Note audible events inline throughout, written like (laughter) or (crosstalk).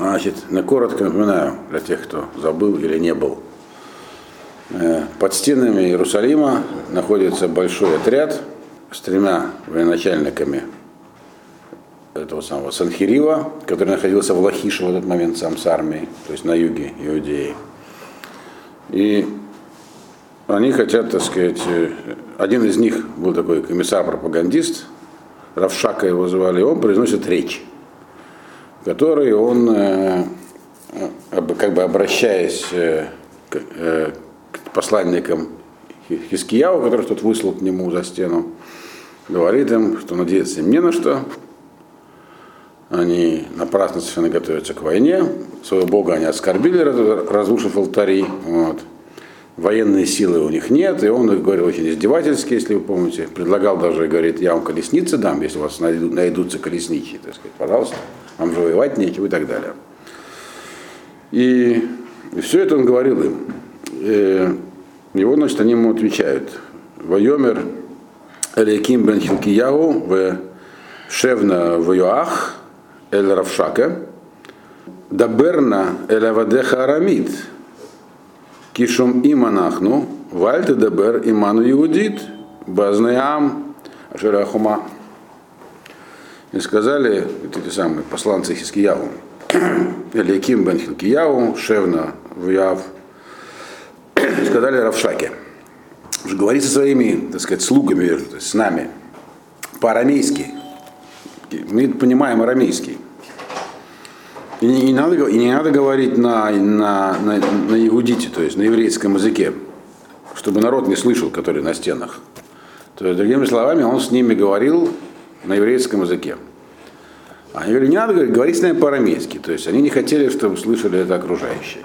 Значит, на коротко напоминаю для тех, кто забыл или не был. Э, Под стенами Иерусалима находится большой отряд с тремя военачальниками этого самого Санхирива, который находился в Лахише в этот момент сам с армией, то есть на юге Иудеи. И они хотят, так сказать, э, один из них был такой комиссар-пропагандист, Равшака его звали, он произносит речь, в которой он, э, как бы обращаясь э, к, э, к посланникам Хи- Хискияу, которых тут выслал к нему за стену, говорит им, что надеяться им не на что, они напрасно совершенно готовятся к войне, своего бога они оскорбили, раз- разрушив алтари, вот. военные силы у них нет, и он говорил очень издевательски, если вы помните, предлагал даже, говорит, я вам колесницы дам, если у вас найду- найдутся колесничьи, так сказать, пожалуйста, же воевать нечего и так далее. И, все это он говорил им. Э, его, значит, они ему отвечают. Вайомер Элейким бен Хилкияу в Шевна в Йоах Эль Равшака Даберна Эль Авадеха Арамид Кишум иманахну Вальте Дабер Иману Иудит Базнеам Ашерахума и сказали эти самые посланцы Хискияу, Эликим (clears throat) бен Хилкияу, Шевна, Вяв, сказали Равшаке, говори со своими, так сказать, слугами, то есть с нами, по-арамейски. Мы понимаем арамейский. И не, не надо, и не надо говорить на, на, на, на иудите, то есть на еврейском языке, чтобы народ не слышал, который на стенах. То есть, другими словами, он с ними говорил на еврейском языке. Они говорили, не надо говорить, говорить с нами по-арамейски. То есть они не хотели, чтобы слышали это окружающие.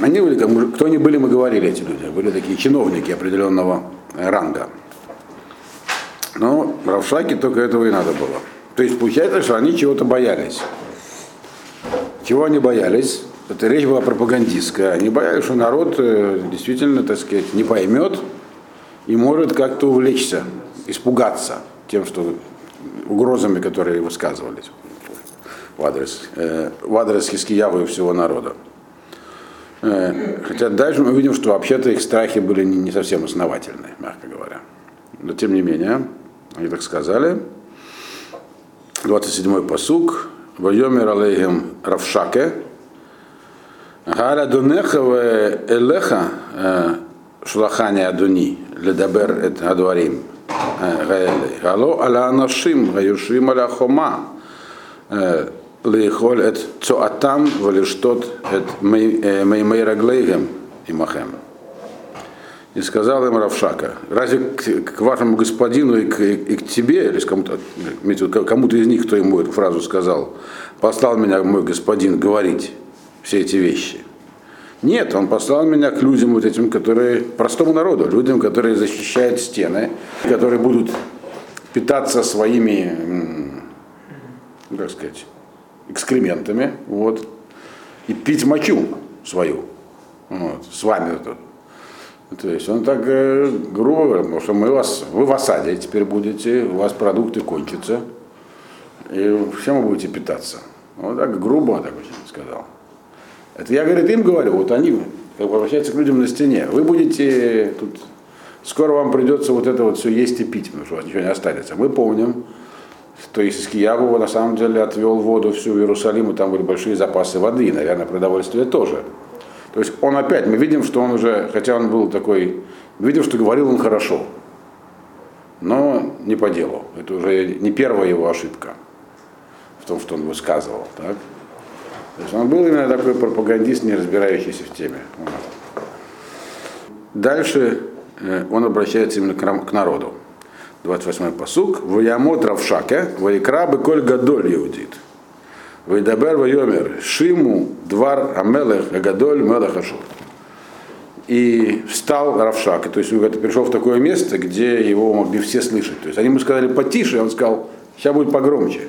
Они были, кто они были, мы говорили, эти люди. Были такие чиновники определенного ранга. Но Равшаке только этого и надо было. То есть получается, что они чего-то боялись. Чего они боялись? Это речь была пропагандистская. Они боялись, что народ э, действительно, так сказать, не поймет и может как-то увлечься, испугаться тем, что угрозами, которые высказывались в адрес, э, в адрес Хискиявы и всего народа. Э, хотя дальше мы видим, что вообще-то их страхи были не, не совсем основательные, мягко говоря. Но тем не менее, они так сказали. 27-й посук. Вайомер алейхим Равшаке. Галя донеха ве элеха э, шлахани адуни ледабер эт адварим Гало аля анашим гаюшим аля хома э, лейхоль эт цоатам валиштот эт меймей раглейгем имахем. И сказал им Равшака, разве к, к вашему господину и к, и к тебе, или кому-то, кому-то из них, кто ему эту фразу сказал, послал меня мой господин говорить все эти вещи? Нет, он послал меня к людям вот этим, которые, простому народу, людям, которые защищают стены, которые будут питаться своими, как сказать, экскрементами, вот, и пить мочу свою, вот, с вами тут. То есть он так э, грубо говорит, потому что мы вас, вы в осаде теперь будете, у вас продукты кончатся, и всем вы будете питаться. Вот так грубо так очень сказал. Это я, говорит, им говорю, вот они как бы обращаются к людям на стене. Вы будете тут, скоро вам придется вот это вот все есть и пить, потому что у вас ничего не останется. Мы помним, что Искиягу на самом деле отвел воду всю в Иерусалим, и там были большие запасы воды, и, наверное, продовольствия тоже. То есть он опять, мы видим, что он уже, хотя он был такой, видим, что говорил он хорошо, но не по делу. Это уже не первая его ошибка в том, что он высказывал. Так? То есть он был именно такой пропагандист, не разбирающийся в теме. Дальше э, он обращается именно к, народу. 28-й посук. Ваямот Равшаке, Ваикра Беколь Гадоль Иудит. Вайдабер Вайомер, Шиму, Двар Амелех, Гадоль, Мелех Ашур. И встал Равшак, то есть он пришел в такое место, где его могли все слышать. То есть они ему сказали потише, он сказал, сейчас будет погромче.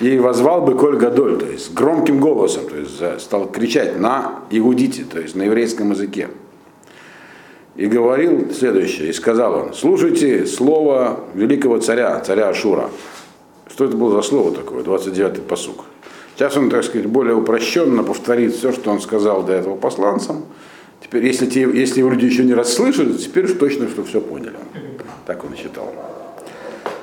И возвал бы Коль Гадоль, то есть громким голосом, то есть стал кричать на иудите, то есть на еврейском языке. И говорил следующее, и сказал он, слушайте слово великого царя, царя Ашура. Что это было за слово такое? 29-й посук. Сейчас он, так сказать, более упрощенно повторит все, что он сказал до этого посланцам. Теперь, если, те, если люди еще не расслышали, теперь уж точно, что все поняли. Так он считал.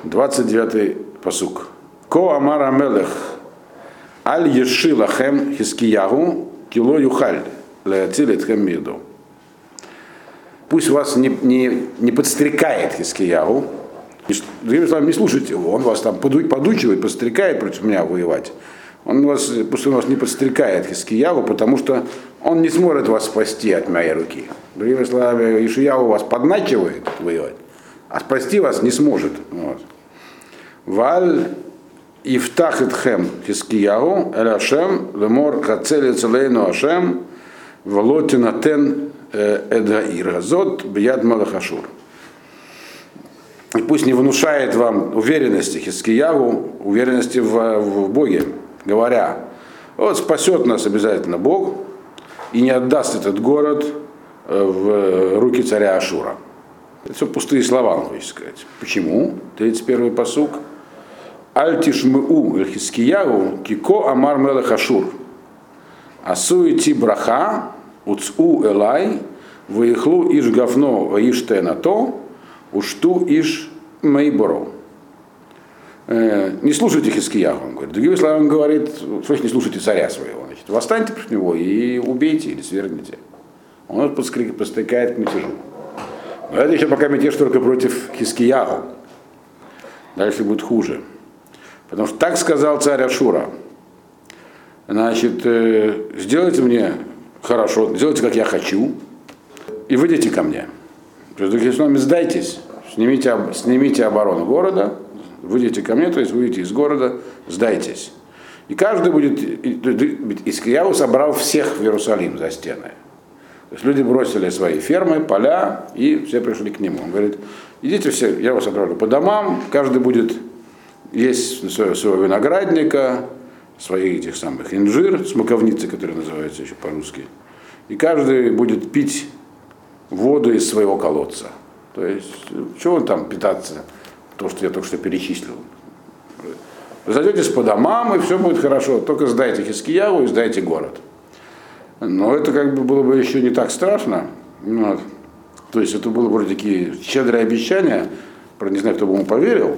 29-й посук. Ко Амар Амелех Аль Ешилахем Хискиягу Кило Юхаль Леоцилит Хамиду. Пусть вас не, не, не подстрекает Хискиягу, Другими словами, не слушайте его, он вас там подучивает, подстрекает против меня воевать. Он вас, пусть он вас не подстрекает Хискияву, потому что он не сможет вас спасти от моей руки. Другими словами, Ишияву вас подначивает воевать, а спасти вас не сможет. Вот. Валь Ифтах Итхем Хискияву, Эль Ашем, Лемор Хацели Целейну Ашем, Волотинатен э, Эдаир Газот, Бияд Малахашур. И пусть не внушает вам уверенности Хискияву, уверенности в, в Боге, говоря, вот спасет нас обязательно Бог и не отдаст этот город э, в руки царя Ашура. Это все пустые слова, хочет сказать. Почему? 31-й посук. Альтишмыу Хискияву кико амар мелех Ашур. Асуити браха уцу элай выехлу иш говно на то ушту иш мейборо. Э, не слушайте Хискияху, он говорит. Другими словами, он говорит, что не слушайте царя своего. Значит, восстаньте против него и убейте или свергните. Он подстрекает к мятежу. Но это еще пока мятеж только против Хискияху. Дальше будет хуже. Потому что так сказал царь Ашура. Значит, э, сделайте мне хорошо, сделайте, как я хочу, и выйдите ко мне. Другими словами, сдайтесь, снимите, снимите оборону города, выйдите ко мне, то есть выйдите из города, сдайтесь. И каждый будет, Искияу собрал всех в Иерусалим за стены. То есть люди бросили свои фермы, поля, и все пришли к нему. Он говорит, идите все, я вас отправлю по домам, каждый будет есть своего, виноградника, своих этих самых инжир, смоковницы, которые называются еще по-русски. И каждый будет пить воду из своего колодца. То есть, чего он там питаться, то, что я только что перечислил. Вы зайдетесь по домам, и все будет хорошо. Только сдайте Хискияву и сдайте город. Но это как бы было бы еще не так страшно. Вот. То есть это было вроде такие щедрые обещания. Правда, не знаю, кто бы ему поверил.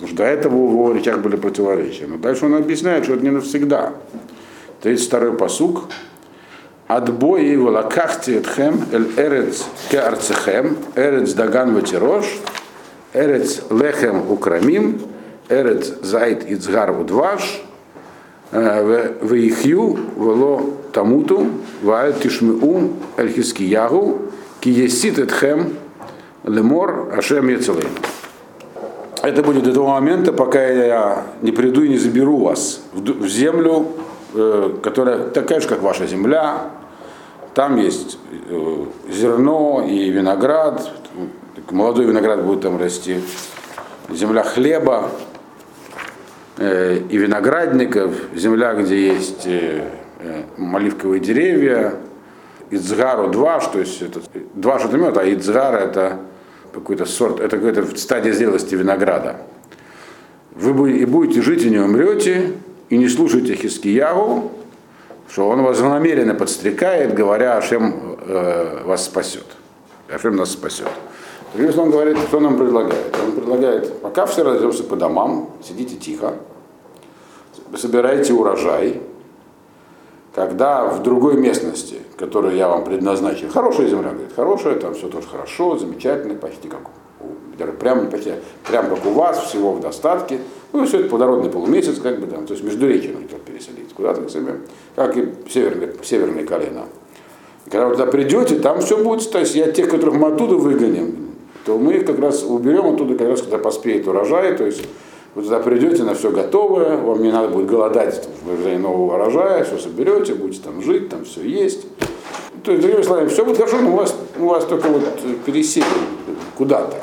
Потому что до этого в его речах были противоречия. Но дальше он объясняет, что это не навсегда. 32-й посук отбои волокахти этхем эль эрец кеарцехем, эрец даган ватирош, эрец лехем украмим, эрец зайт ицгар удваш, вейхью вело тамуту, вааль тишмеу эль хискиягу, ки есит этхем лемор ашем яцелейн. Это будет до того момента, пока я не приду и не заберу вас в землю, которая такая же, как ваша земля, там есть э, зерно и виноград, молодой виноград будет там расти, земля хлеба э, и виноградников, земля, где есть э, оливковые деревья, Ицгару два, что есть это, два что мед, а Ицгар это какой-то сорт, это какая-то стадия зрелости винограда. Вы и будете жить и не умрете, и не слушайте Хискиягу, что он вас намеренно подстрекает, говоря, Ашем э, вас спасет. Ашем нас спасет. Другим он говорит, что нам предлагает? Он предлагает, пока все разойдемся по домам, сидите тихо, собирайте урожай, когда в другой местности, которую я вам предназначил, хорошая земля, говорит, хорошая, там все тоже хорошо, замечательно, почти как даже прям, почти, прям как у вас, всего в достатке. Ну, все это плодородный полумесяц, как бы там, то есть между речи нужно переселить куда-то к себе, как и северные, северные колено. И когда вы туда придете, там все будет, то есть я тех, которых мы оттуда выгоним, то мы их как раз уберем оттуда, как раз когда поспеет урожай, то есть вы туда придете на все готовое, вам не надо будет голодать в ожидании нового урожая, все соберете, будете там жить, там все есть. То есть, другими словами, все будет хорошо, но у вас, у вас только вот переселим куда-то.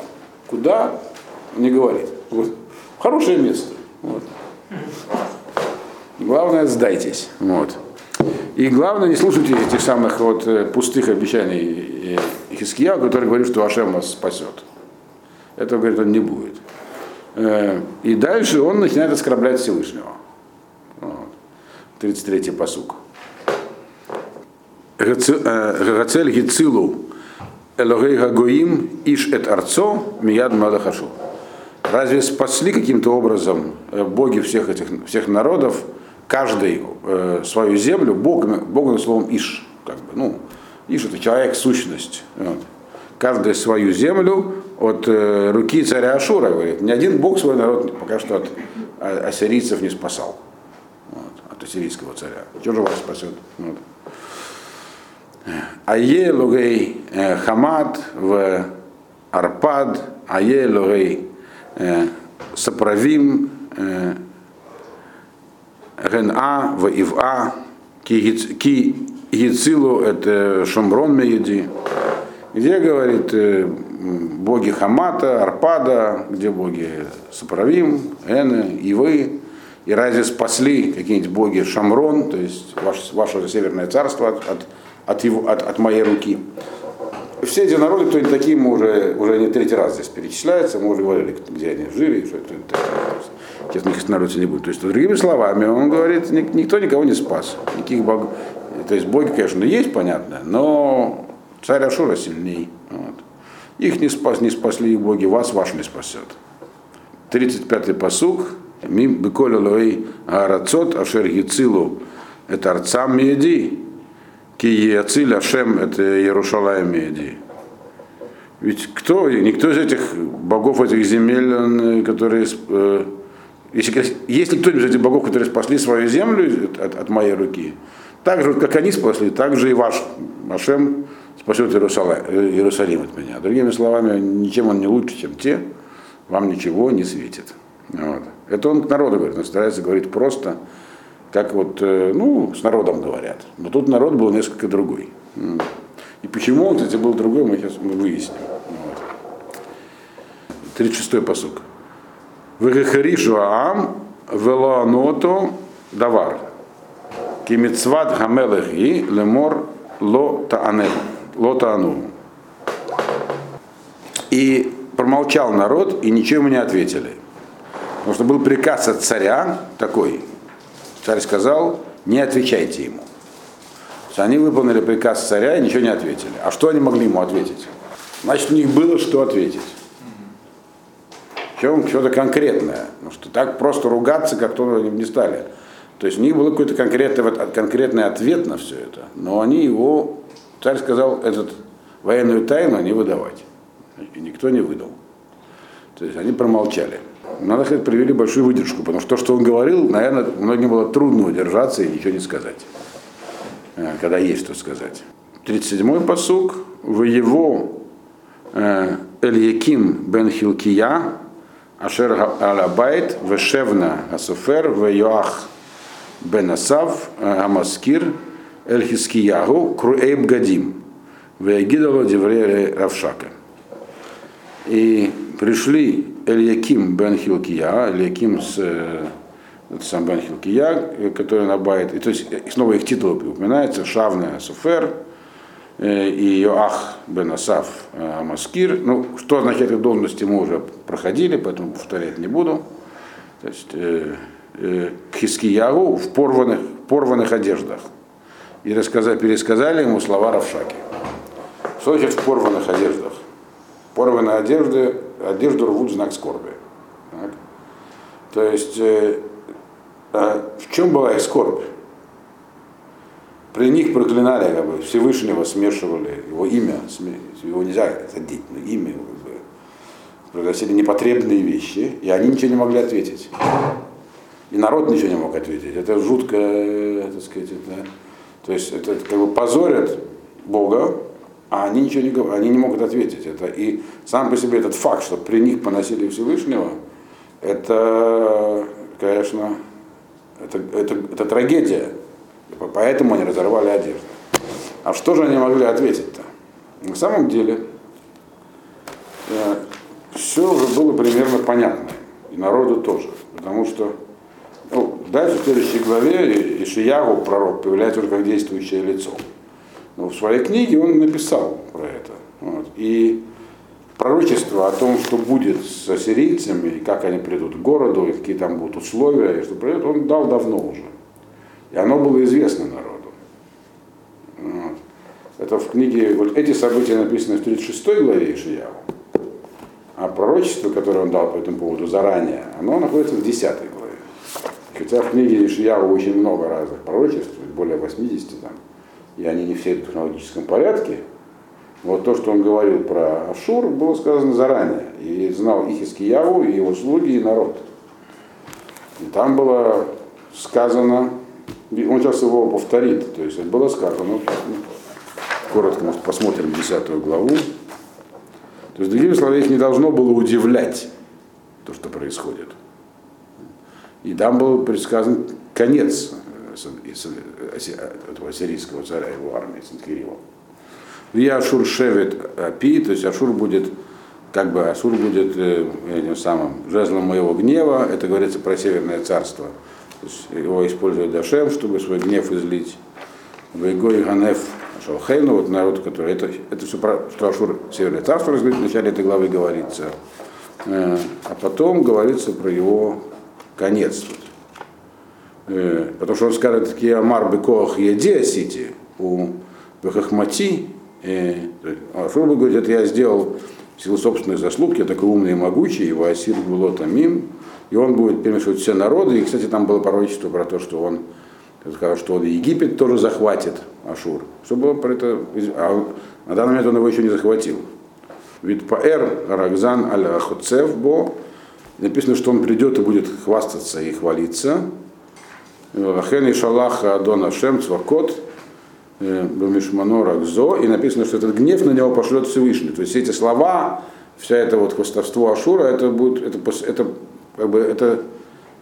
Куда? Не говорит. Вот. Хорошее место. Вот. Главное, сдайтесь. Вот. И главное, не слушайте этих самых вот э, пустых обещаний Хиския, который говорит, что Ашем вас спасет. Этого, говорит, он не будет. Э, и дальше он начинает оскорблять Всевышнего. Вот. 33-й посук. Гацель Гицилу Элогей Гагоим Иш Эт Арцо Мияд Мадахашу. Разве спасли каким-то образом э, боги всех этих всех народов, каждый э, свою землю, Бог, Богом словом Иш, как бы, ну, Иш это человек, сущность. Вот. Каждый свою землю от э, руки царя Ашура, говорит. Ни один Бог свой народ пока что от а, ассирийцев не спасал. Вот, от ассирийского царя. Чего же вас спасет? Вот. Ае лугей э, Хамад в Арпад, Ае лугей э, Саправим, э, Ген-А в Ив-А, Ки Гицилу это Шумрон Мееди, где говорит боги Хамата, Арпада, где боги Саправим, Эны, Ивы, и разве спасли какие-нибудь боги Шамрон, то есть ваше, ваше северное царство от, от от, его, от, от моей руки. Все эти народы, кто они такие, мы уже, уже не третий раз здесь перечисляется, мы уже говорили, где они жили, что это, сейчас них останавливаться не будет. То есть, другими словами, он говорит, никто никого не спас. Никаких богов. То есть боги, конечно, есть, понятно, но царь Ашура сильней. Их не, спас, не спасли боги, вас ваш не спасет. 35-й посуг. Мим беколя лоэй арацот ашер гицилу это арцам меди Ки Ациль Ашем это Иерушалаем Меди. Ведь кто, никто из этих богов этих земель, которые, э, если, если кто-нибудь из этих богов, которые спасли свою землю от, от моей руки, так же, как они спасли, так же и ваш Ашем спасет Иерусалим, от меня. Другими словами, ничем он не лучше, чем те, вам ничего не светит. Вот. Это он к народу говорит, он старается говорить просто, как вот, э, ну, с народом говорят. Но тут народ был несколько другой. И почему он, кстати, был другой, мы сейчас мы выясним. Вот. 36-й посук. Вегехаришу Аам велоаното давар. Кимицват гамелехи лемор ло таанел. Ло таану. И промолчал народ, и ничего ему не ответили. Потому что был приказ от царя такой, Царь сказал, не отвечайте ему. Они выполнили приказ царя и ничего не ответили. А что они могли ему ответить? Значит, у них было что ответить. Что-то конкретное. Ну, что так просто ругаться, как то не стали. То есть у них был какой-то конкретный, конкретный ответ на все это. Но они его, царь сказал, этот военную тайну не выдавать. И никто не выдал. То есть они промолчали надо сказать, привели большую выдержку, потому что то, что он говорил, наверное, многим было трудно удержаться и ничего не сказать, э, когда есть что сказать. 37-й посук. ויבוא э, אליקים בן חלקיה, אשר על הבית, ושבנא הסופר, ויואח בן אסף, э, המזכיר, אל חזקיהו, קרועי בגדים, ויגידו לו דברי רבשקה. И пришли Эльяким бен Хилкия, Эльяким с э, сам бен Хилкия, который на בית, и то есть снова их титулы упоминается, Шевна סופר э, и Йоах бен Асав э, Маскир. Ну, что означает их должности, мы уже проходили, поэтому повторять не буду. То есть э, э, к Хискиягу в порванных, порванных одеждах. И рассказали, пересказали ему слова Равшаки. Что значит в порванных одеждах? Порванные одежды одежду рвут знак скорби. Так? То есть э, э, в чем была их скорбь? При них проклинали как бы, Всевышнего, смешивали его имя, его нельзя задеть, но имя его как бы, произносили непотребные вещи, и они ничего не могли ответить. И народ ничего не мог ответить. Это жутко, так сказать, это, то есть это как бы позорят Бога, а они ничего не говорят, они не могут ответить. Это, и сам по себе этот факт, что при них поносили Всевышнего, это, конечно, это, это, это трагедия. Поэтому они разорвали одежду. А что же они могли ответить-то? На самом деле, э, все уже было примерно понятно. И народу тоже. Потому что дальше в следующей главе Ишиягу, пророк, появляется уже как действующее лицо. Но в своей книге он написал про это. Вот. И пророчество о том, что будет с ассирийцами, и как они придут к городу, и какие там будут условия, и что придет, он дал давно уже. И оно было известно народу. Вот. Это в книге, вот эти события написаны в 36 главе Ишияву, а пророчество, которое он дал по этому поводу заранее, оно находится в 10 главе. Хотя в книге Ишияву очень много разных пророчеств, более 80 там, и они не все в технологическом порядке, вот то, что он говорил про Ашур, было сказано заранее. И знал и Хискияву, и его слуги, и народ. И там было сказано, он сейчас его повторит, то есть было сказано, коротко мы посмотрим 10 главу. То есть, другими словами, их не должно было удивлять то, что происходит. И там был предсказан конец этого ассирийского царя, его армии, Сенхирима. И Ашур шевет Апи, то есть Ашур будет, как бы Ашур будет э, этим самым жезлом моего гнева, это говорится про Северное царство. То есть его использует Дашем, чтобы свой гнев излить. Вейго и Ганеф Шалхейну, вот народ, который, это, это все про, что Ашур Северное царство в начале этой главы говорится. Э, а потом говорится про его конец. Э, потому что он скажет, Киамар Бекоах Еде Сити у Бехахмати, и Ашур говорит, это я сделал в силу собственных заслуг, я такой умный и могучий, его Асир было тамим, и он будет перемешивать все народы. И, кстати, там было пророчество про то, что он сказал, что он Египет тоже захватит Ашур. Что было про это? А на данный момент он его еще не захватил. Ведь Паэр Рагзан аль Ахуцев Бо написано, что он придет и будет хвастаться и хвалиться. Лахен и Шалах Адон Ашем Цвакот Бамишмано Ракзо, и написано, что этот гнев на него пошлет Всевышний. То есть эти слова, вся это вот хвостовство Ашура, это будет, это, это, как бы, это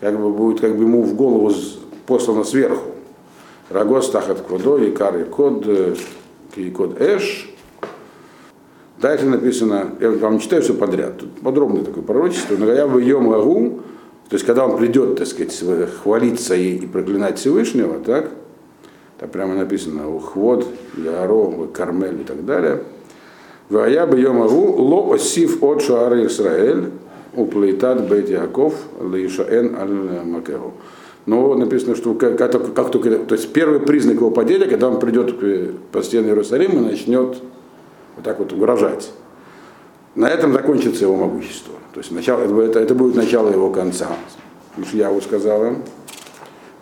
как бы будет как бы ему в голову послано сверху. Рагос тахат кодо, икар и код, код эш. Дальше написано, я вам читаю все подряд, тут подробное такое пророчество, но я бы йом гагу, то есть когда он придет, так сказать, хвалиться и, и проклинать Всевышнего, так, там прямо написано Ухвод, Яро, Кармель и так далее. Вая бы йомагу ло осив от шаары Исраэль, уплейтат бейт Яков, лишаэн аль макеру. Но написано, что как, как, как только, то есть первый признак его падения, когда он придет по стене Иерусалима, начнет вот так вот угрожать. На этом закончится его могущество. То есть начало, это, это будет начало его конца. Я его сказал им.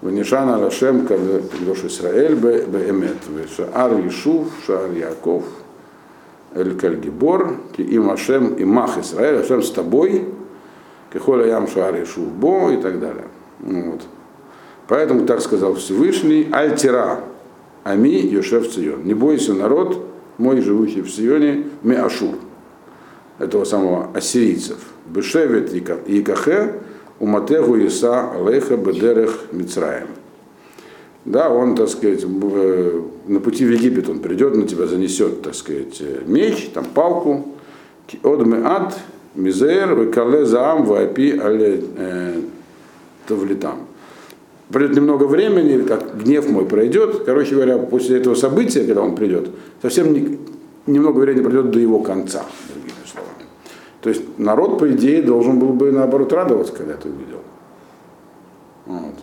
Ванишан Алашем Кадош Исраэль Беэмет, Шаар Ишув, Шаар Яков, Эль Кальгибор, им Ашем и Мах Исраэль, Ашем с тобой, Кехоля Ям Шаар Ишув Бо и так далее. Вот. Поэтому так сказал Всевышний, Альтира, Ами Йошев Цион. Не бойся, народ мой, живущий в Сионе, Ми Ашур, этого самого ассирийцев. Бешевет и Кахе, Уматегу Иса Алейха Бедерех Мицраем. Да, он, так сказать, на пути в Египет он придет, на тебя занесет, так сказать, меч, там палку. Одме ад, мизер, векале заам, вапи, але э, тавлитам. Придет немного времени, как гнев мой пройдет. Короче говоря, после этого события, когда он придет, совсем не, немного времени пройдет до его конца. То есть народ, по идее, должен был бы наоборот радоваться, когда это увидел. Вот.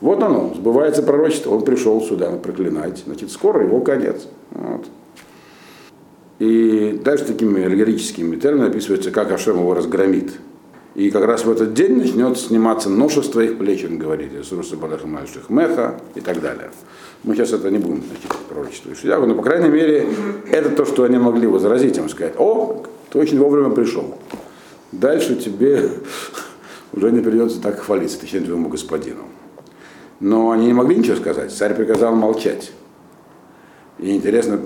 вот оно, сбывается пророчество, он пришел сюда проклинать, значит, скоро его конец. Вот. И дальше такими аллегорическими терминами описывается, как Ашем его разгромит. И как раз в этот день начнет сниматься нож с твоих плеч, он говорит, Иисуса Балахамальших Меха и так далее. Мы сейчас это не будем значит, пророчествовать Шиягу, но, по крайней мере, это то, что они могли возразить, им сказать, о, ты очень вовремя пришел. Дальше тебе (laughs) уже не придется так хвалиться, точнее, твоему господину. Но они не могли ничего сказать. Царь приказал молчать. И интересно,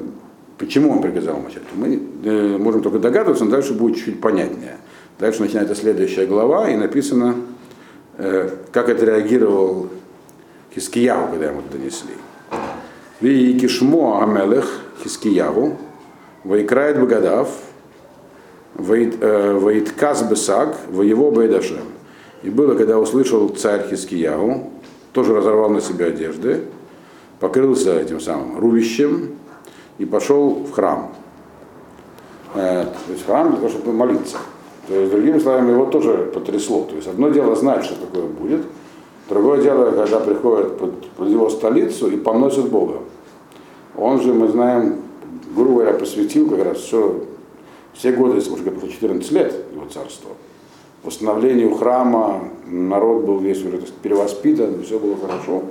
почему он приказал молчать. Мы э, можем только догадываться, но дальше будет чуть понятнее. Дальше начинается следующая глава, и написано, э, как это реагировал Хискияву, когда ему это донесли. Ви кишмо Амелех Хискияву, Вайкрает Багадав, Ваитказ Бесак, воево Байдашем. И было, когда услышал царь Хискиягу, тоже разорвал на себя одежды, покрылся этим самым рубищем и пошел в храм. Э, то есть храм для того, чтобы молиться. То есть, другими словами, его тоже потрясло. То есть одно дело знать, что такое будет, Другое дело, когда приходят под, под его столицу и поносят Бога. Он же, мы знаем, грубо говоря, посвятил как раз все, все годы, если говорить, 14 лет его царства. Восстановлению храма, народ был весь уже перевоспитан, все было хорошо.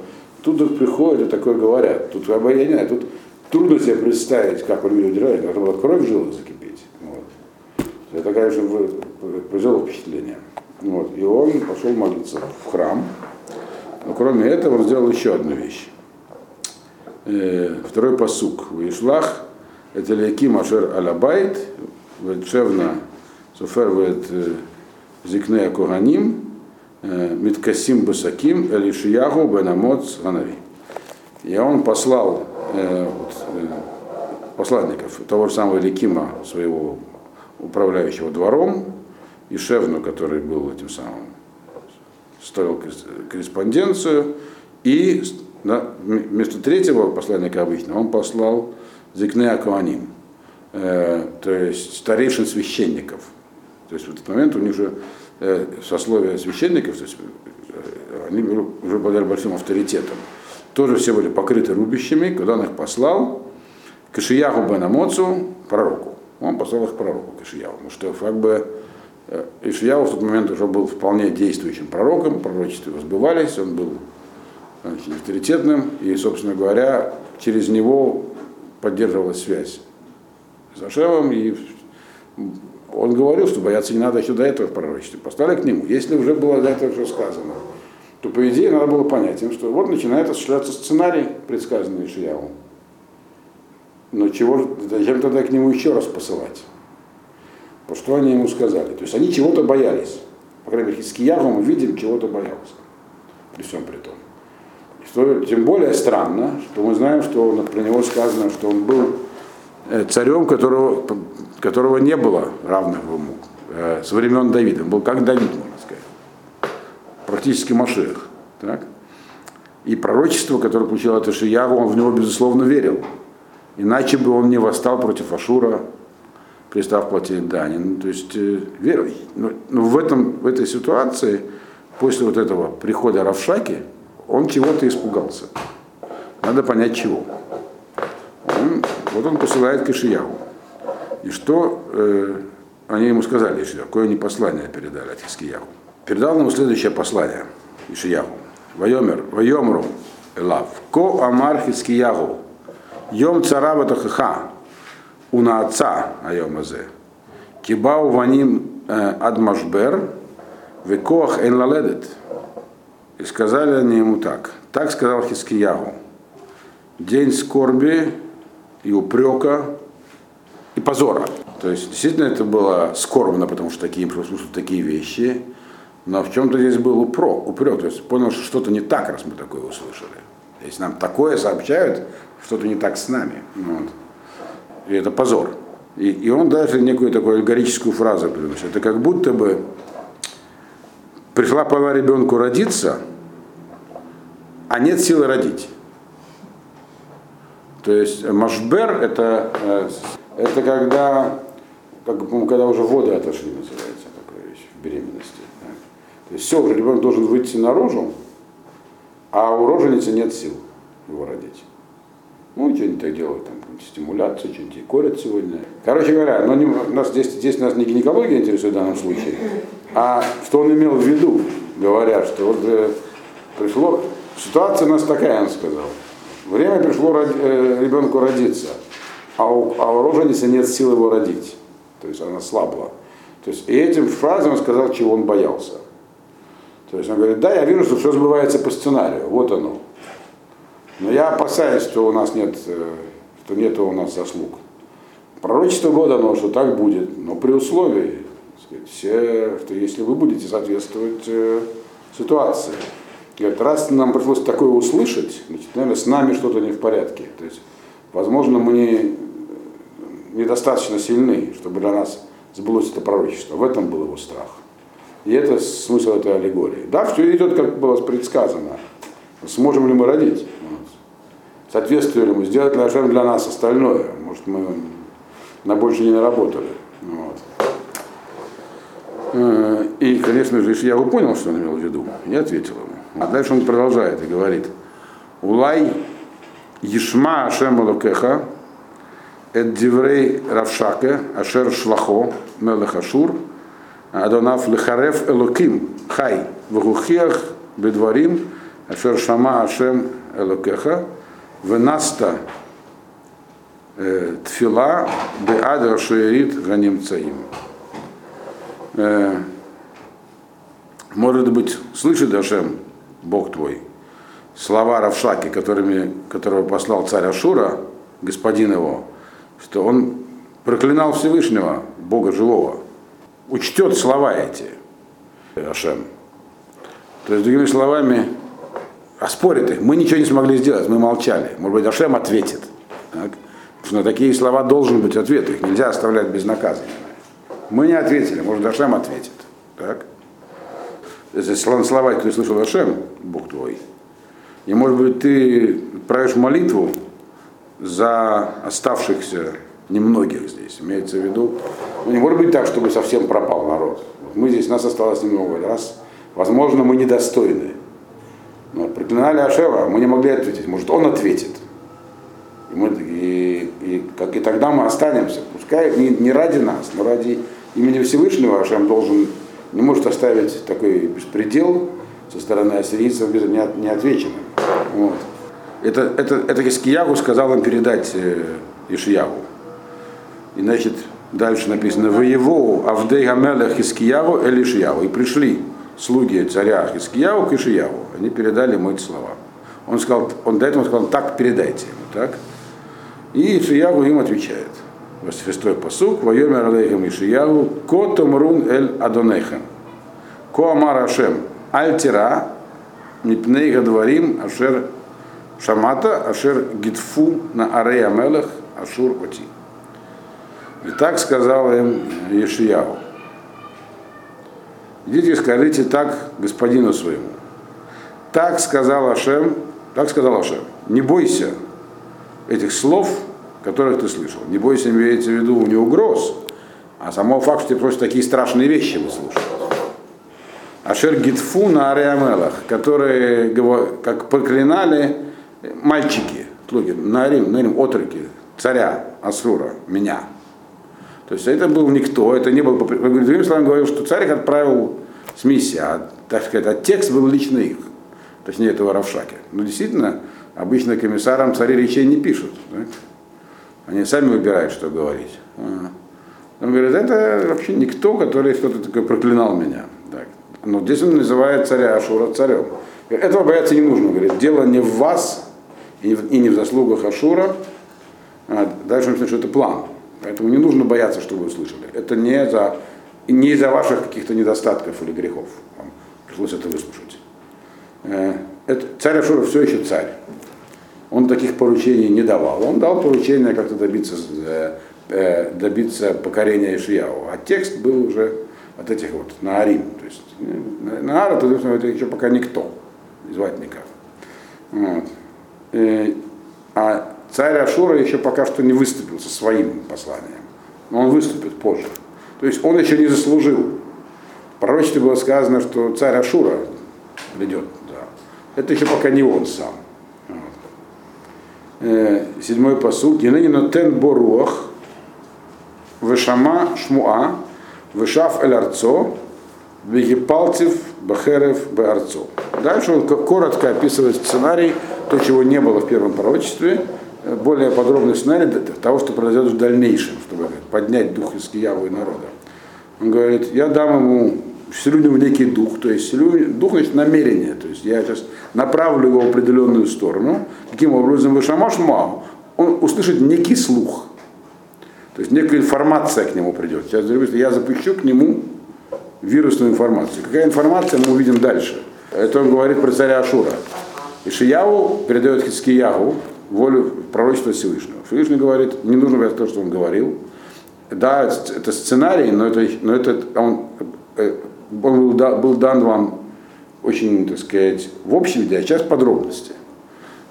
Тут приходят и такое говорят. Тут, я не знаю, тут трудно себе представить, как он люди удержали, должна была кровь в жилах. Это, конечно, произвело впечатление. Вот. И он пошел молиться в храм. Но кроме этого он сделал еще одну вещь. Э, второй посук. Ишлах это леки машер алабайт, вельшевна софер вет э, зикне коганим, э, миткасим басаким, элишиягу бенамоц ганави. И он послал посланников того же самого Лекима, своего управляющего двором, и Шевну, который был этим самым строил корреспонденцию, и да, вместо третьего посланника обычно он послал Зикне Акуаним, э, то есть старейшин священников. То есть в этот момент у них же э, сословие священников, то есть, э, они уже обладали большим авторитетом. Тоже все были покрыты рубищами, куда он их послал, к Ишияху Бенамоцу, пророку. Он послал их пророку, к Ишияху, потому что как бы Э, Ишияу в тот момент уже был вполне действующим пророком, пророчества его сбывались, он был значит, авторитетным, и, собственно говоря, через него поддерживалась связь с Ашемом, и он говорил, что бояться не надо еще до этого в пророчестве. Поставили к нему. Если уже было до этого все сказано, то, по идее, надо было понять им, что вот начинает осуществляться сценарий, предсказанный Ишияву. Но чего, зачем тогда к нему еще раз посылать? То что они ему сказали? То есть они чего-то боялись. По крайней мере, Хискиягу мы видим, чего-то боялся. При всем при том. Что, тем более странно, что мы знаем, что про него сказано, что он был э, царем, которого, которого не было равных ему э, со времен Давида. Он был как Давид, можно сказать. Практически Машех. Так? И пророчество, которое получил от Ишиягу, он в него, безусловно, верил. Иначе бы он не восстал против Ашура, перестав платить дани. Ну, то есть э, но, ну, ну, в, этом, в этой ситуации, после вот этого прихода Равшаки, он чего-то испугался. Надо понять чего. Он, вот он посылает к. И что э, они ему сказали, Ишияву, какое они послание передали от Хискияву. Передал ему следующее послание Ишияву. Вайомер, Вайомру, Элав, Ко Амар Хискияву, Йом Царава Тахаха, уна отца айомазе. Кибау ваним адмашбер, векоах эн лаледет. И сказали они ему так. Так сказал Хискиягу. День скорби и упрека и позора. То есть действительно это было скорбно, потому что такие слушают такие вещи. Но в чем-то здесь был упрек, упрек. То есть понял, что что-то не так, раз мы такое услышали. Если нам такое сообщают, что-то не так с нами. Вот. И это позор. И, и он даже некую такую аллегорическую фразу приносит. Это как будто бы пришла пора ребенку родиться, а нет силы родить. То есть машбер это, э, это когда, как, когда уже воды отошли, называется такая вещь в беременности. То есть все, уже ребенок должен выйти наружу, а у роженицы нет сил его родить. Ну, что-нибудь так делают, там, стимуляцию, что-нибудь корят сегодня. Короче говоря, но не, нас, здесь, здесь нас не гинекология интересует в данном случае, а что он имел в виду, говоря, что вот э, пришло, ситуация у нас такая, он сказал. Время пришло род, э, ребенку родиться, а у, а у роженицы нет сил его родить. То есть она слабла. То есть и этим фразой он сказал, чего он боялся. То есть он говорит, да, я вижу, что все сбывается по сценарию, вот оно. Но я опасаюсь, что у нас нет, э, что нет у нас заслуг. Пророчество года, оно что так будет, но при условии, сказать, все, что если вы будете соответствовать э, ситуации. Говорит, раз нам пришлось такое услышать, значит, наверное, с нами что-то не в порядке. То есть, возможно, мы не, недостаточно сильны, чтобы для нас сбылось это пророчество. В этом был его страх. И это смысл этой аллегории. Да, все идет, как было предсказано. Сможем ли мы родить? соответствуем ли мы, сделать ли для нас остальное. Может, мы на больше не наработали. Вот. Э, и, конечно же, я понял, что он имел в виду, и ответил ему. А дальше он продолжает и говорит, Улай Ешма Ашем Лукеха, Эд Диврей Равшаке, Ашер Шлахо, Мелех Ашур, Адонав Лехарев Элоким, Хай, Вагухиях Бедварим, Ашер Шама Ашем Элокеха, Венаста Тфила Беада Шуерит Ганим Цаим. Может быть, слышит Ашем, Бог твой, слова Равшаки, которыми, которого послал царь Ашура, господин его, что он проклинал Всевышнего, Бога живого, учтет слова эти, Ашем. То есть, другими словами, оспорит их. Мы ничего не смогли сделать, мы молчали. Может быть, Ашем ответит. Так? Потому что на такие слова должен быть ответ, их нельзя оставлять без наказания. Мы не ответили, может, Ашем ответит. Так? Если слова, ты слышал Ашем, Бог твой, и, может быть, ты правишь молитву за оставшихся немногих здесь. Имеется в виду, ну, не может быть так, чтобы совсем пропал народ. Мы здесь, нас осталось немного. Раз, возможно, мы недостойны. Но проклинали Ашева, мы не могли ответить. Может, он ответит. И, мы, и, и, как, и тогда мы останемся. Пускай не, не ради нас, но ради имени Всевышнего Ашем должен, не может оставить такой беспредел со стороны ассирийцев не, не отвеченным. Вот. Это, это, это Искиягу сказал им передать э, Ишиягу. И значит, дальше написано, «Воеву Авдей Гамелех Искиягу Эль Ишиягу». И пришли слуги царя Искиягу к Ишиягу. Они передали ему эти слова. Он сказал, он до этого сказал, так передайте ему, так? И Ишиягу им отвечает. 86 посук, «Воемер алейхем Ишиягу, ко томрун эль адонехем, ко амар Ашем, альтира, мипней гадварим, ашер шамата, ашер гитфу на арей амелех, ашур оти». И так сказал им Ешияу. Идите и скажите так господину своему. Так сказал Ашем, так сказал Ашем, не бойся этих слов, которых ты слышал. Не бойся, имеется в виду не угроз, а самого факта, что ты просто такие страшные вещи выслушал. Ашер Гитфу на Ариамелах, которые как проклинали мальчики, слуги, Нарим, Нарим, отроки, царя Асура, меня. То есть это был никто, это не был, другими словами говорил, что царь отправил с миссией, а, так сказать, а текст был лично их, точнее этого Равшаки. Но действительно, обычно комиссарам цари речей не пишут. Да? Они сами выбирают, что говорить. Он говорит, это вообще никто, который что-то такое проклинал меня. Так. Но здесь он называет царя Ашура царем. Этого бояться не нужно. Говорит, дело не в вас и не в заслугах Ашура. А дальше он пишет, что это план. Поэтому не нужно бояться, что вы услышали. Это не за, не из-за ваших каких-то недостатков или грехов. Вам пришлось это выслушать. Э, это, царь Ашура все еще царь. Он таких поручений не давал. Он дал поручение как-то добиться, э, э, добиться покорения Ишияу. А текст был уже от этих вот, на Арим. То есть на Ара, то, это еще пока никто. Звать никак. Вот. А царь Ашура еще пока что не выступил со своим посланием. Но он выступит позже. То есть он еще не заслужил. В пророчестве было сказано, что царь Ашура придет. Да. Это еще пока не он сам. Э, седьмой посуд. Енегино тен боруах, вешама шмуа, вешав эль арцо, вегипалцев бахерев беарцо. Дальше он коротко описывает сценарий, то, чего не было в первом пророчестве, более подробный сценарий того, что произойдет в дальнейшем, чтобы поднять дух из Киявы и народа. Он говорит, я дам ему, вселю в некий дух, то есть вселю, дух значит намерение, то есть я сейчас направлю его в определенную сторону, каким образом вы шамаш мау, он услышит некий слух, то есть некая информация к нему придет. Сейчас я запущу к нему вирусную информацию. Какая информация, мы увидим дальше. Это он говорит про царя Ашура. Ишияву передает Хискиягу, волю пророчества Всевышнего. Всевышний говорит, не нужно говорить то, что он говорил. Да, это сценарий, но это, но это он, э, он был, был дан вам очень, так сказать, в общем виде, а сейчас подробности.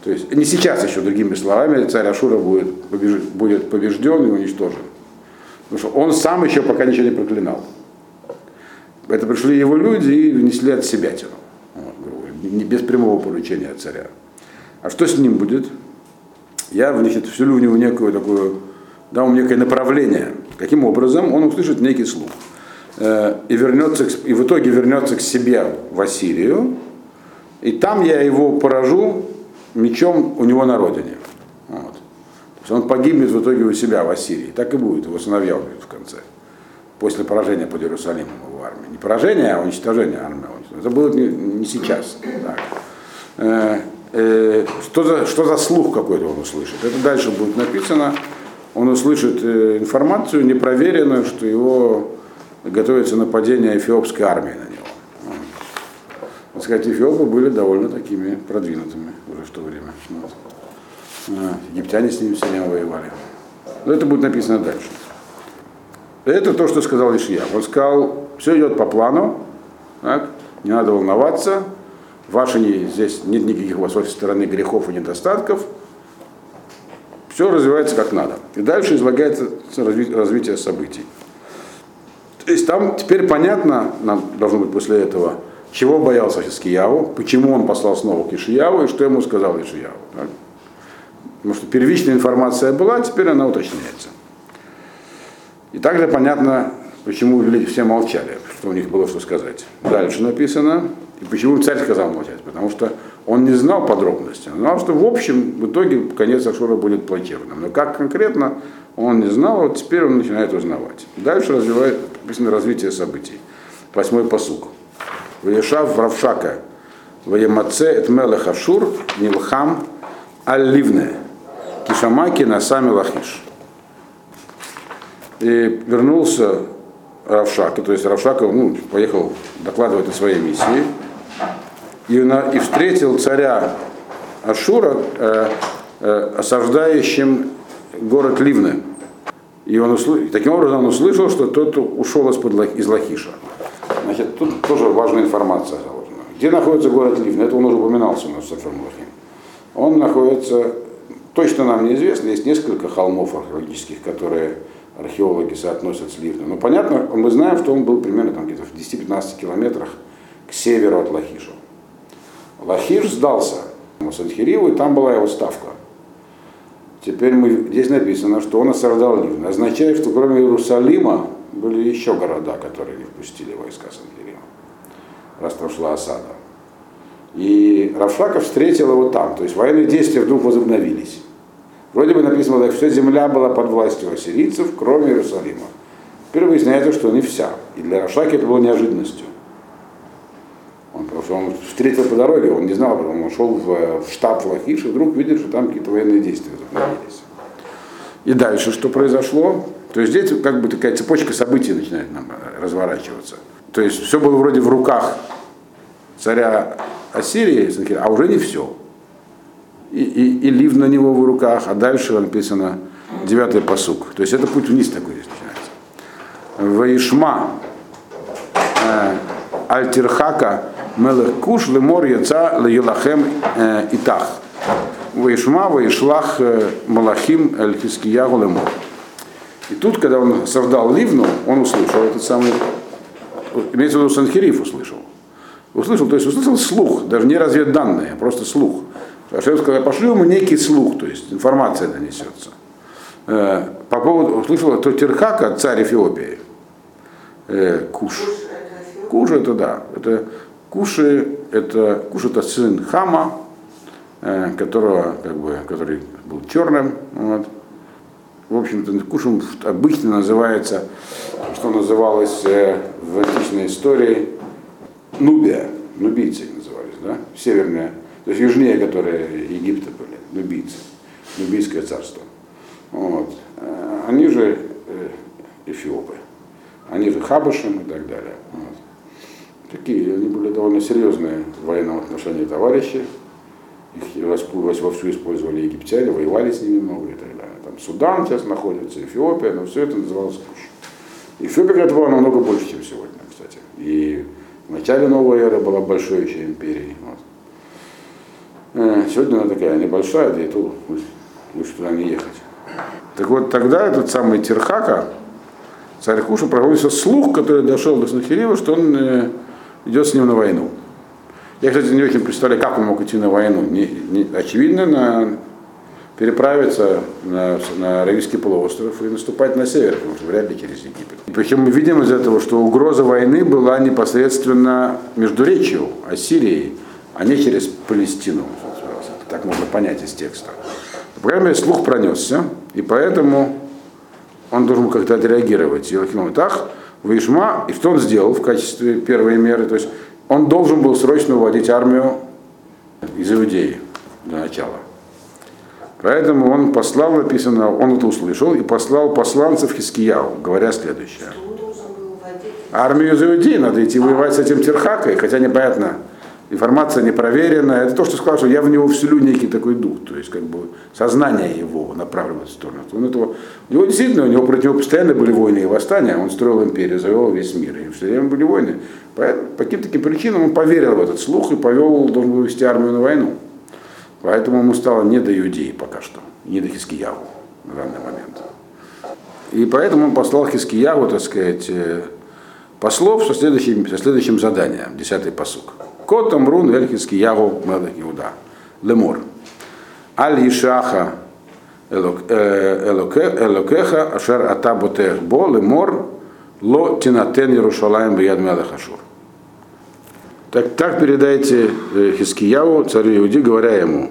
То есть не сейчас еще, другими словами, царь Ашура будет, побеж, будет побежден и уничтожен. Потому что он сам еще пока ничего не проклинал. Это пришли его люди и внесли от себя тяну. Вот, без прямого поручения от царя. А что с ним будет? Я значит, вселю в него некую такую, дам некое направление. Каким образом? Он услышит некий слух. Э, и, вернется, и в итоге вернется к себе в Ассирию, и там я его поражу мечом у него на родине. Вот. То есть он погибнет в итоге у себя в Ассирии. Так и будет, его сыновья убьют в конце. После поражения под Иерусалимом его армии. Не поражение, а уничтожение армии. Это будет не, не сейчас. Так. Э, что, за, что за слух какой-то он услышит? Это дальше будет написано. Он услышит э, информацию непроверенную, что его готовится нападение эфиопской армии на него. Так сказать, эфиопы были довольно такими продвинутыми уже в то время. Вот. А, египтяне с ними все время воевали. Но это будет написано дальше. Это то, что сказал Ишия. Он сказал, все идет по плану, так, не надо волноваться, ваши не, здесь нет никаких у вас с стороны грехов и недостатков, все развивается как надо. И дальше излагается развитие событий. То есть там теперь понятно, нам должно быть после этого, чего боялся Хискияву, почему он послал снова к Ишияву и что ему сказал Ишияву. Так? Потому что первичная информация была, теперь она уточняется. И также понятно, почему все молчали, что у них было что сказать. Дальше написано, и почему царь сказал молчать, потому что он не знал подробностей. Он знал, что в общем, в итоге конец Ашура будет плачевным. Но как конкретно, он не знал, вот теперь он начинает узнавать. Дальше развивает, написано развитие событий. Восьмой посук. Ваешав Равшака, Ваемаце Этмелех Ашур, Нилхам Алливне, Кишамаки Насами Лахиш. И вернулся Равшака, то есть Равшака ну, поехал докладывать о своей миссии, и, и встретил царя Ашура, э, э, осаждающим город Ливны. И он услышал, таким образом он услышал, что тот ушел из, из Лахиша. Значит, тут тоже важная информация заложена. Где находится город Ливна? Это он уже упоминался у нас в Сафрам Он находится, точно нам неизвестно, есть несколько холмов археологических, которые археологи соотносят с Ливной. Но понятно, мы знаем, что он был примерно там где-то в 10-15 километрах к северу от Лахиша. Лахиш сдался Санхириву, и там была его ставка. Теперь мы, здесь написано, что он осаждал Ливн. Означает, что кроме Иерусалима были еще города, которые не впустили войска Санхирима, раз там шла осада. И Равшаков встретил его там, то есть военные действия вдруг возобновились. Вроде бы написано, что вся земля была под властью ассирийцев, кроме Иерусалима. Теперь выясняется, что не вся. И для Равшаки это было неожиданностью. Он, что он встретил по дороге, он не знал, он шел в, в штаб Лахиш, и вдруг видит, что там какие-то военные действия возобновились. И дальше что произошло? То есть здесь как бы такая цепочка событий начинает нам разворачиваться. То есть все было вроде в руках царя Ассирии, а уже не все. И, и, и лив на него в руках, а дальше написано девятый посук. То есть это путь вниз такой здесь начинается. Ваишма э, Альтирхака Мелех Куш Лемор Яца Лейлахем э, Итах. Ваишма Ваишлах э, Малахим Эль Хискиягу Лемор. И тут, когда он создал Ливну, он услышал этот самый, имеется в виду Санхириф услышал. Услышал, то есть услышал слух, даже не разведданные, а просто слух. Ашем сказал, пошли ему некий слух, то есть информация донесется. Э, по поводу, услышал, то Терхака, царь Эфиопии, Куш. Куш это да, это Куши, это Куш это сын Хама, э, которого, как бы, который был черным. Вот. В общем-то, Кушем обычно называется, что называлось э, в античной истории, Нубия, нубийцы назывались, да, северная, то есть южнее, которые Египта были, нубийцы, нубийское царство. Вот. Э, они же эфиопы, они же хабышем и так далее. Вот такие, они были довольно серьезные в военном отношении товарищи. Их вовсю использовали египтяне, воевали с ними много и так далее. Там Судан сейчас находится, Эфиопия, но все это называлось Куш. Эфиопия это была намного больше, чем сегодня, кстати. И в начале новой эры была большой еще империей. Вот. Э, сегодня она такая небольшая, да и то лучше туда не ехать. Так вот, тогда этот самый Терхака, царь Куша, проводился слух, который дошел до Снахирива, что он э, идет с ним на войну. Я, кстати, не очень представляю, как он мог идти на войну. Не, не, очевидно, на, переправиться на, на Аравийский полуостров и наступать на север, потому что вряд ли через Египет. Причем мы видим из этого, что угроза войны была непосредственно между речью Ассирией, а не через Палестину. Так можно понять из текста. По крайней мере, слух пронесся, и поэтому он должен как-то отреагировать. Елахим так, Вишма, и что он сделал в качестве первой меры? То есть он должен был срочно уводить армию из Иудеи для начала. Поэтому он послал, написано, он это услышал, и послал посланцев Хискияу, говоря следующее. Армию из Иудеи надо идти воевать с этим Терхакой, хотя непонятно, информация непроверенная. Это то, что сказал, что я в него вселю некий такой дух, то есть как бы сознание его направлено в сторону. Он этого, у него действительно, у него против него постоянно были войны и восстания, он строил империю, завел весь мир, и все время были войны. Поэтому, по каким-то таким причинам он поверил в этот слух и повел, должен был вести армию на войну. Поэтому ему стало не до Иудеи пока что, не до Хискияву на данный момент. И поэтому он послал Хискияву, так сказать, э, послов со следующим, со следующим заданием, десятый посук. Кот Амрун Эль Хискияву Мелах Иуда. Лемор. Аль Ишаха Элокеха Ашер Атаботех Бо Лемор Ло Тинатен Ярушалаем Бияд Мелах Ашур. Так, так передайте Хискияву, царю Иуди, говоря ему,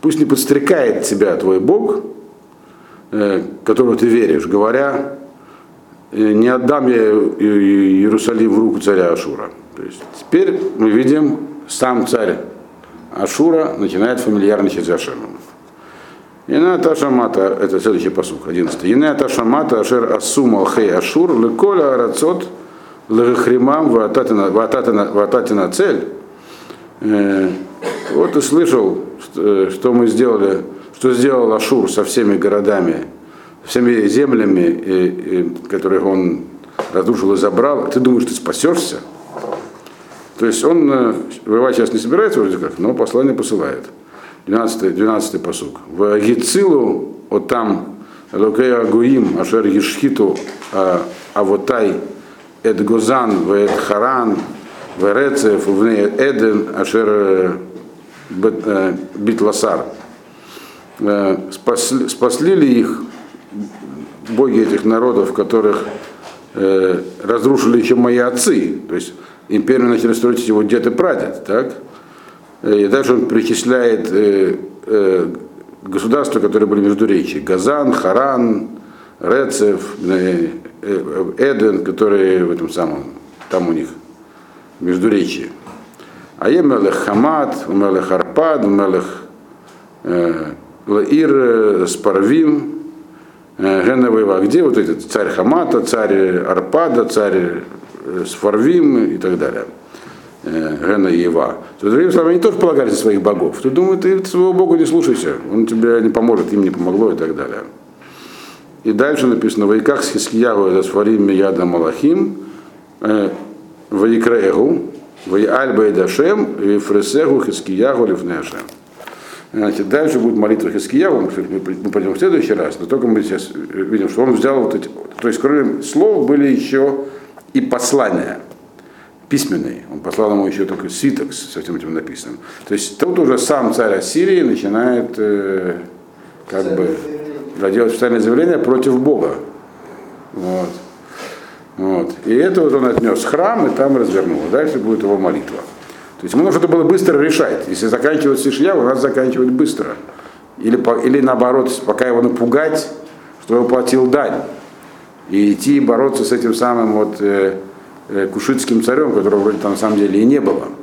пусть не подстрекает тебя твой Бог, которому ты веришь, говоря, «Э, не отдам я Иерусалим в руку царя Ашура. То есть теперь мы видим, сам царь Ашура начинает фамильярничать с Ашемом. Ина Ташамата, это следующий посук, 11. Ина Ташамата Ашер Асум Алхей Ашур, Леколя Арацот, Лагахримам Вататина цель. Э, вот и слышал, что мы сделали, что сделал Ашур со всеми городами, всеми землями, которые он разрушил и забрал. Ты думаешь, ты спасешься? То есть он э, воевать сейчас не собирается вроде как, но послание посылает. 12, 12 посук. В Гицилу, вот там, Лукея Гуим, Ашер Ешхиту, а, Авотай, Эд Гозан, Вэд Харан, Верецев, Вне Эден, Ашер Битласар. Спасли, спасли ли их боги этих народов, которых э, разрушили еще мои отцы? То есть империю начали строить его дед и прадед, так? И дальше он причисляет э, э, государства, которые были между речи. Газан, Харан, Рецев, э, э, Эден, которые в этом самом, там у них между речи. А е Мелех Хамат, Мелех Арпад, Мелех э, Лаир Спарвим, Геновева, где вот этот царь Хамата, царь Арпада, царь Сфарвим и так далее. Гена и Ева. То другими словами, они тоже полагались на своих богов. Ты думаешь, ты своего бога не слушайся, он тебе не поможет, им не помогло и так далее. И дальше написано, Вайках с Хискиягу это Сфарим Яда Малахим, Вайкреэгу, Вайальба и Дашем, и Фресегу Хискиягу Лифнешем. Значит, дальше будет молитва Хискиягу, мы пойдем в следующий раз, но только мы сейчас видим, что он взял вот эти, то есть кроме слов были еще и послания письменные. Он послал ему еще только свиток со всем этим написанным. То есть тут уже сам царь Ассирии начинает э, как бы делать официальное заявление против Бога. Вот. Вот. И это вот он отнес храм и там развернул. Дальше будет его молитва. То есть ему нужно было быстро решать. Если заканчивать Сишьяву, надо заканчивать быстро. Или, или наоборот, пока его напугать, что он платил дань. И идти бороться с этим самым вот э, э, кушитским царем, которого вроде там на самом деле и не было.